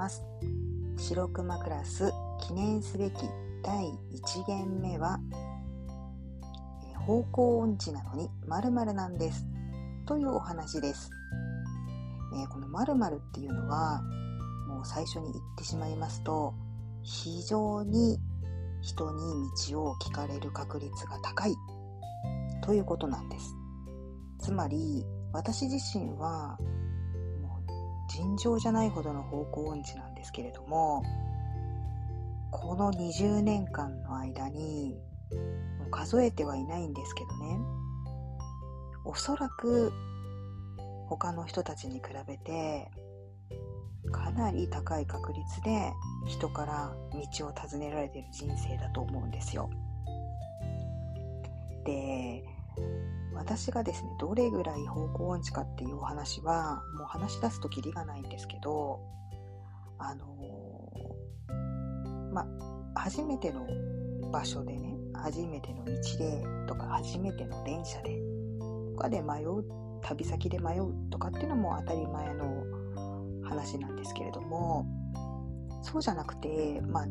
ます。白熊クラス記念すべき第1限目は方向音痴なのに〇〇なんです。というお話です、えこの〇〇っていうのはもう最初に言ってしまいますと非常に人に道を聞かれる確率が高い。ということなんです。つまり私自身は尋常じゃないほどの方向音痴なんですけれどもこの20年間の間に数えてはいないんですけどねおそらく他の人たちに比べてかなり高い確率で人から道を尋ねられてる人生だと思うんですよ。で私がですねどれぐらい方向音痴かっていうお話はもう話し出すときりがないんですけどあのー、ま初めての場所でね初めての道でとか初めての電車でとかで迷う旅先で迷うとかっていうのも当たり前の話なんですけれどもそうじゃなくて、まあ、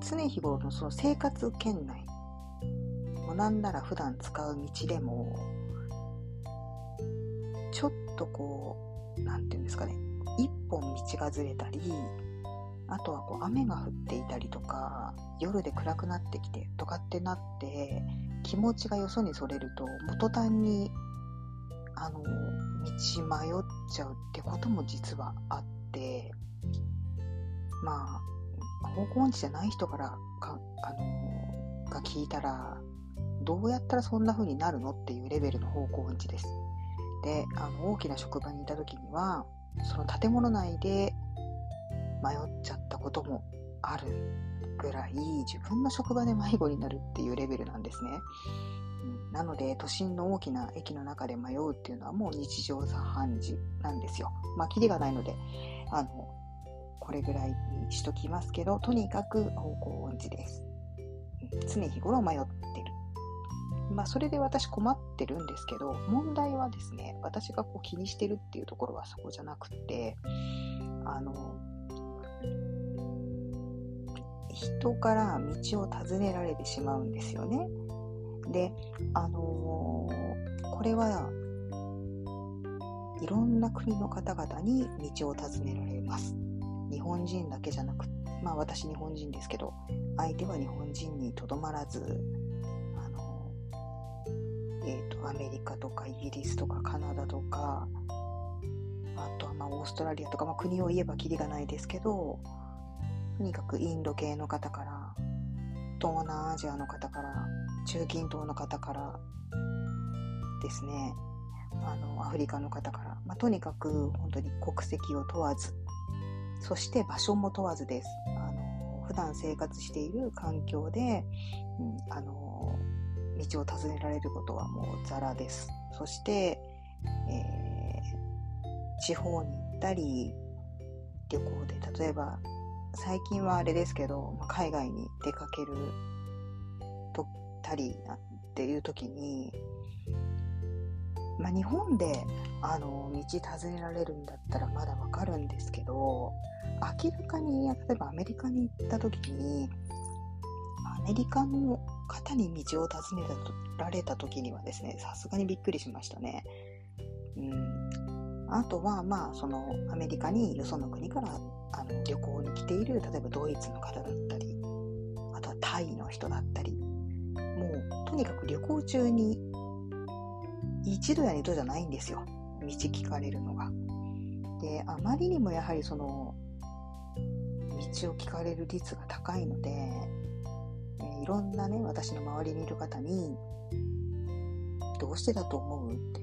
常日頃のその生活圏内もうなんなら普段使う道でもちょっとこう何て言うんですかね。一本道がずれたりあとはこう雨が降っていたりとか夜で暗くなってきてとかってなって気持ちがよそにそれると元端にあの道迷っちゃうってことも実はあってまあ方向音痴じゃない人からかあのが聞いたらどうやったらそんな風になるのっていうレベルの方向音痴です。であの大きな職場にいた時にはその建物内で迷っちゃったこともあるぐらい自分の職場で迷子になるっていうレベルなんですね。うん、なので都心の大きな駅の中で迷うっていうのはもう日常茶飯事なんですよ。まあ、キリがないので、あの、これぐらいにしときますけど、とにかく方向音痴です。常日頃迷っ。まあ、それで私困ってるんですけど、問題はですね、私がこう気にしてるっていうところはそこじゃなくて、あの、人から道を尋ねられてしまうんですよね。で、あのー、これはいろんな国の方々に道を尋ねられます。日本人だけじゃなくまあ私日本人ですけど相手は日本人にとどまらず、えーと、アメリカとかイギリスとかカナダとかあとはまあオーストラリアとか、まあ、国を言えばきりがないですけどとにかくインド系の方から東南アジアの方から中近東の方からですね。あのアフリカの方から、まあ、とにかく本当に国籍を問わずそして場所も問わずです。あの普段生活している環境で、うん、あの道を尋ねられることはもうザラです。そして、えー、地方に行ったり旅行で例えば最近はあれですけど、まあ、海外に出かけるとったりっていう時に、まあ、日本であの道尋ねられるんだったらまだわかるんですけど明らかに例えばアメリカに行った時にアメリカの方に道を尋ねられた時にはですねさすがにびっくりしましたね。うんあとは、まあ、そのアメリカによその国からあの旅行に来ている例えばドイツの方だったりあとはタイの人だったりもうとにかく旅行中に一度や二度じゃないんですよ道聞かれるのが。であまりにもやはりその道を聞かれる率が高いので、いろんなね私の周りにいる方に「どうしてだと思う?」って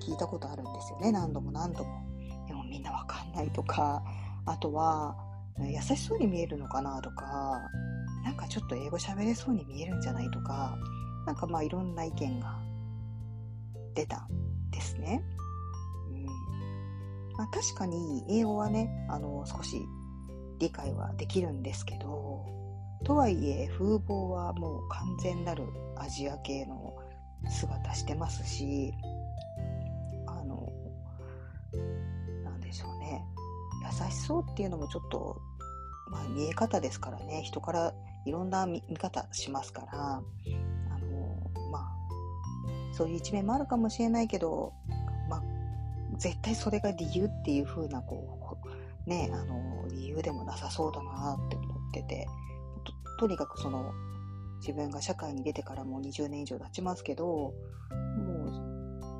聞いたことあるんですよね。何度も何度も。でもみんなわかんないとかあとは優しそうに見えるのかなとかなんかちょっと英語喋れそうに見えるんじゃないとかなんかまあいろんな意見が出たですね、うん。まあ、確かに英語はねあの少し理解はできるんですけどとはいえ風貌はもう完全なるアジア系の姿してますしあのなんでしょうね。優しそうっていうのもちょっと、まあ、見え方ですからね、人からいろんな見方しますから、あの、まあ、そういう一面もあるかもしれないけど、まあ、絶対それが理由っていう風な、こう、ね、あの、理由でもなさそうだなって思ってて、とにかくその、自分が社会に出てからもう20年以上経ちますけど、もう、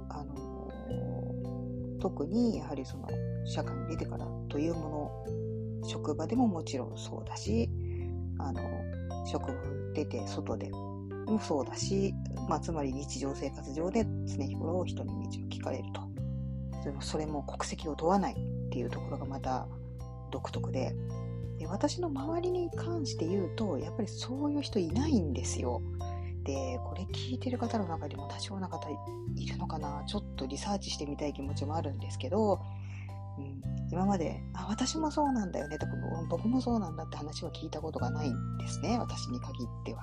あの、特にやはりその、社会に出てからというもの、職場でももちろんそうだし、あの、職場出て外でもそうだし、まあ、つまり日常生活上で常日頃人に道を聞かれると。でもそれも国籍を問わないっていうところがまた独特で、で私の周りに関して言うと、やっぱりそういう人いないんですよ。で、これ聞いてる方の中にも多少な方いるのかな？ちょっとリサーチしてみたい気持ちもあるんですけど、うん、今まで、あ、私もそうなんだよねとか、僕もそうなんだって話は聞いたことがないんですね。私に限っては。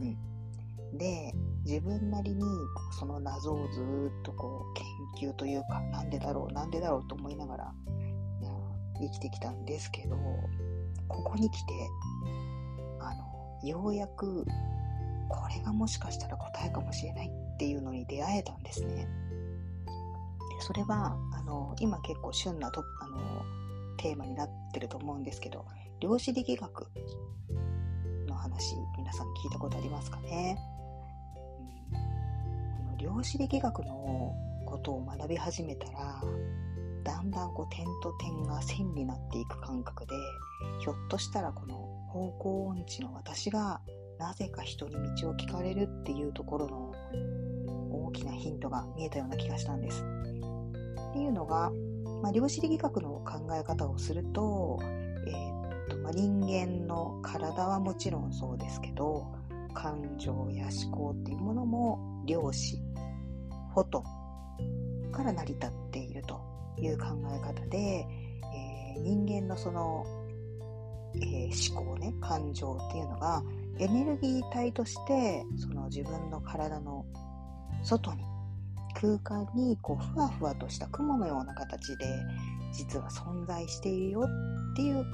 うん。で、自分なりにその謎をずっとこう研究というか、なんでだろう、なんでだろうと思いながら、生きてきたんですけど、ここに来て、あの、ようやく、これがもしかしたら答えかもしれないっていうのに出会えたんですね。でそれは、あの、今結構旬なとあのテーマになってると思うんですけど、量子力学の話、皆さん聞いたことありますかね、うん、の量子力学のことを学び始めたら、だんだんこう点と点が線になっていく感覚でひょっとしたらこの方向音痴の私がなぜか人に道を聞かれるっていうところの大きなヒントが見えたような気がしたんです。っていうのが、まあ、量子力学の考え方をすると,、えー、っとまあ、人間の体はもちろんそうですけど感情や思考っていうものも量子フォトから成り立っているという考え方で、えー、人間のその、えー、思考ね、感情っていうのがエネルギー体としてその自分の体の外に空間にこうふわふわとした雲のような形で実は存在しているよっていう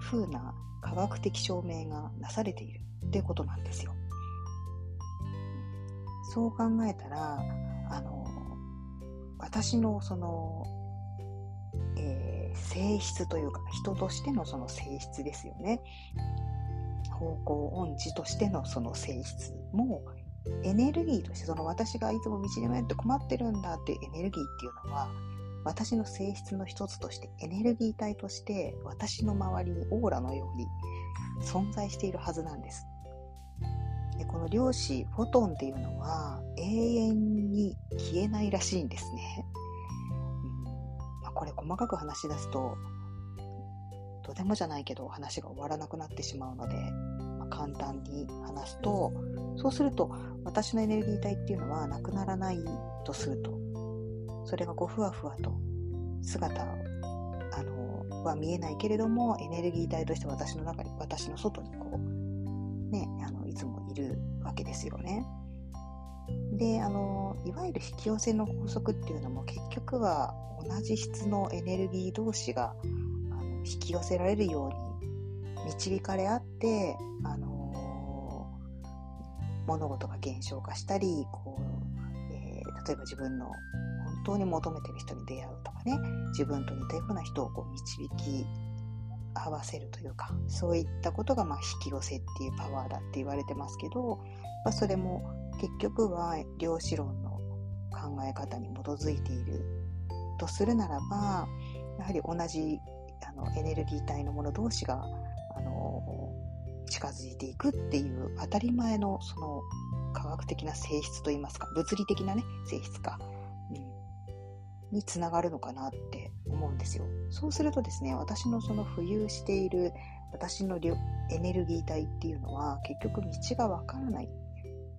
風な科学的証明がなされているっていうことなんですよ。そう考えたら、あの、私のその、性質というか人としてのその性質ですよね方向音痴としてのその性質もエネルギーとしてその私がいつも道に迷って困ってるんだっていうエネルギーっていうのは私の性質の一つとしてエネルギー体として私の周りにオーラのように存在しているはずなんです。でこの量子フォトンっていうのは永遠に消えないらしいんですね。これ細かく話し出すと、とてもじゃないけど話が終わらなくなってしまうので、まあ、簡単に話すと、そうすると私のエネルギー体っていうのはなくならないとすると、それがこうふわふわと姿あのは見えないけれども、エネルギー体として私の中に、私の外にこう、ね、あのいつもいるわけですよね。で、あの、いわゆる引き寄せの法則っていうのも結局は同じ質のエネルギー同士があの引き寄せられるように導かれ合って、あの物事が現象化したりこう、えー、例えば自分の本当に求めてる人に出会うとかね自分と似たような人をこう導き合わせるというかそういったことがまあ引き寄せっていうパワーだって言われてますけど、まあ、それも結局は量子論の考え方に基づいているとするならばやはり同じあのエネルギー体のもの同士があの近づいていくっていう当たり前のその科学的な性質といいますか物理的なね性質か、うん、につながるのかなって思うんですよ。そうするとですね私のその浮遊している私のエネルギー体っていうのは結局道がわからない。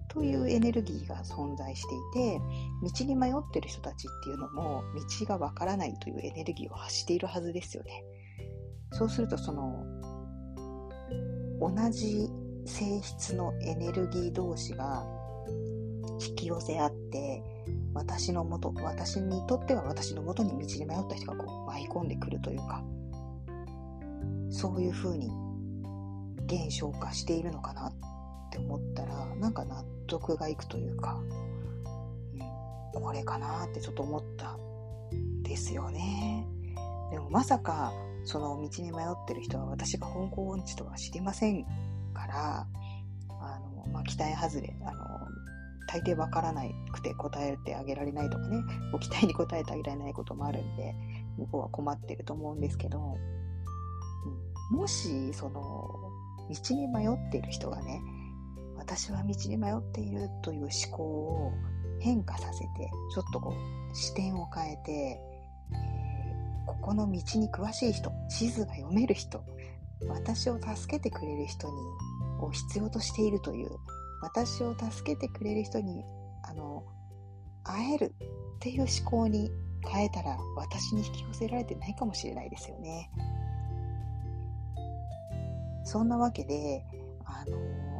というエネルギーが存在していて道に迷ってる人たちっていうのも道がわからないというエネルギーを発しているはずですよね。そうするとその同じ性質のエネルギー同士が引き寄せ合って私のもと私にとっては私のもとに道に迷った人がこう舞い込んでくるというかそういうふうに現象化しているのかな思ったらなんか納得がいくというか、うん、これかなってちょっと思ったですよね。でもまさかその道に迷ってる人は私が香港音痴とは知りませんからあの、まあ、期待外れあの大抵わからなくて答えてあげられないとかねご期待に応えてあげられないこともあるんで向こうは困ってると思うんですけど、うん、もしその道に迷っている人がね私は道に迷っているという思考を変化させてちょっとこう視点を変えて、えー、ここの道に詳しい人地図が読める人私を助けてくれる人にを必要としているという私を助けてくれる人にあの会えるっていう思考に変えたら私に引き寄せられてないかもしれないですよね。そんなわけで、あの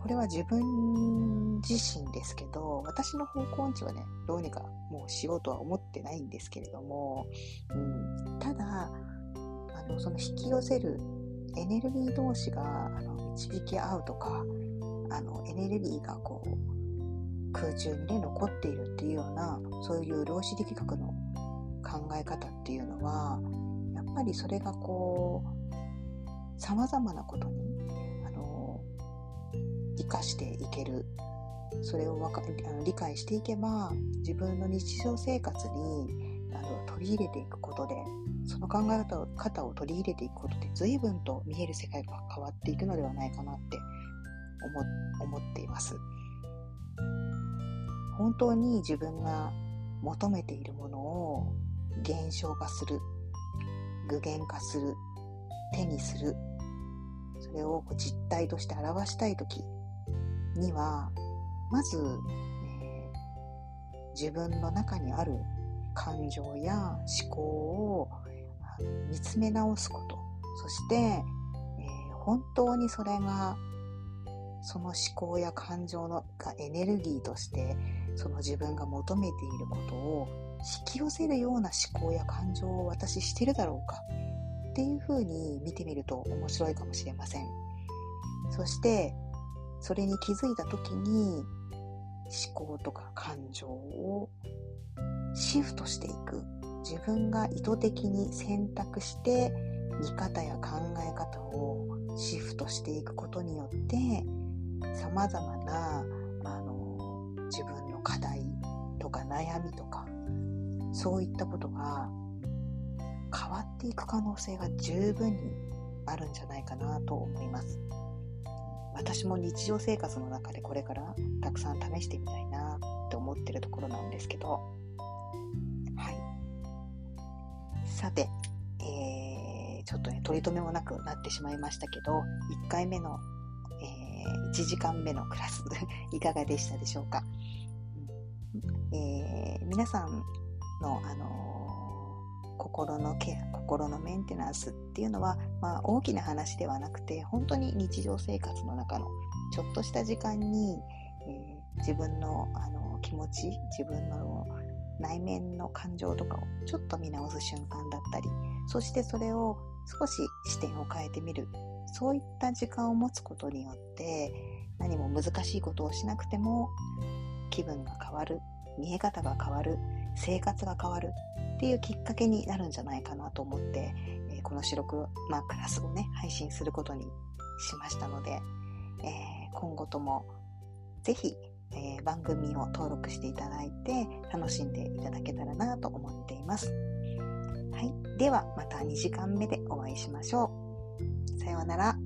これは自分自身ですけど、私の方向音痴はね、どうにかもうしようとは思ってないんですけれども、うん、ただ、あのその引き寄せるエネルギー同士があの導き合うとか、あのエネルギーがこう空中にね残っているっていうようなそういう量子力学の考え方っていうのはやっぱりそれがこうさまざまなことに生かしていけるそれをわかあの理解していけば自分の日常生活にあの取り入れていくことでその考え方を取り入れていくことで随分と見える世界が変わっていくのではないかなって思っています。本当に自分が求めているものを現象化する、具現化する、手にする、それを実体として表したいときには、まず、えー、自分の中にある感情や思考を見つめ直すこと、そして、えー、本当にそれがその思考や感情のがエネルギーとしてその自分が求めていることを引き寄せるような思考や感情を私してるだろうか。っていうふうに見てみると面白いかもしれません。そしてそれに気づいた時に思考とか感情をシフトしていく。自分が意図的に選択して見方や考え方をシフトしていくことによってさまざまなあの自分の課題とか悩みとかそういったことが変わっていく可能性が十分にあるんじゃないかなと思います。私も日常生活の中でこれからたくさん試してみたいなって思ってるところなんですけど。はい。さて、えー、ちょっとね取り留めもなくなってしまいましたけど1回目のえ1時間目のクラス いかがでしたでしょうか、えー、皆さんの、あの、心のケア心のメンテナンスっていうのは、まあ、大きな話ではなくて本当に日常生活の中のちょっとした時間に、えー、自分の、あの気持ち自分の内面の感情とかをちょっと見直す瞬間だったりそしてそれを少し視点を変えてみる。そういった時間を持つことによって何も難しいことをしなくても気分が変わる。見え方が変わる。生活が変わるっていうきっかけになるんじゃないかなと思って、え、この四六、まあ、クラスをね配信することにしましたので、え、今後ともぜひ、え、番組を登録していただいて楽しんでいただけたらなと思っています。はい、ではまた2時間目でお会いしましょう。さようなら。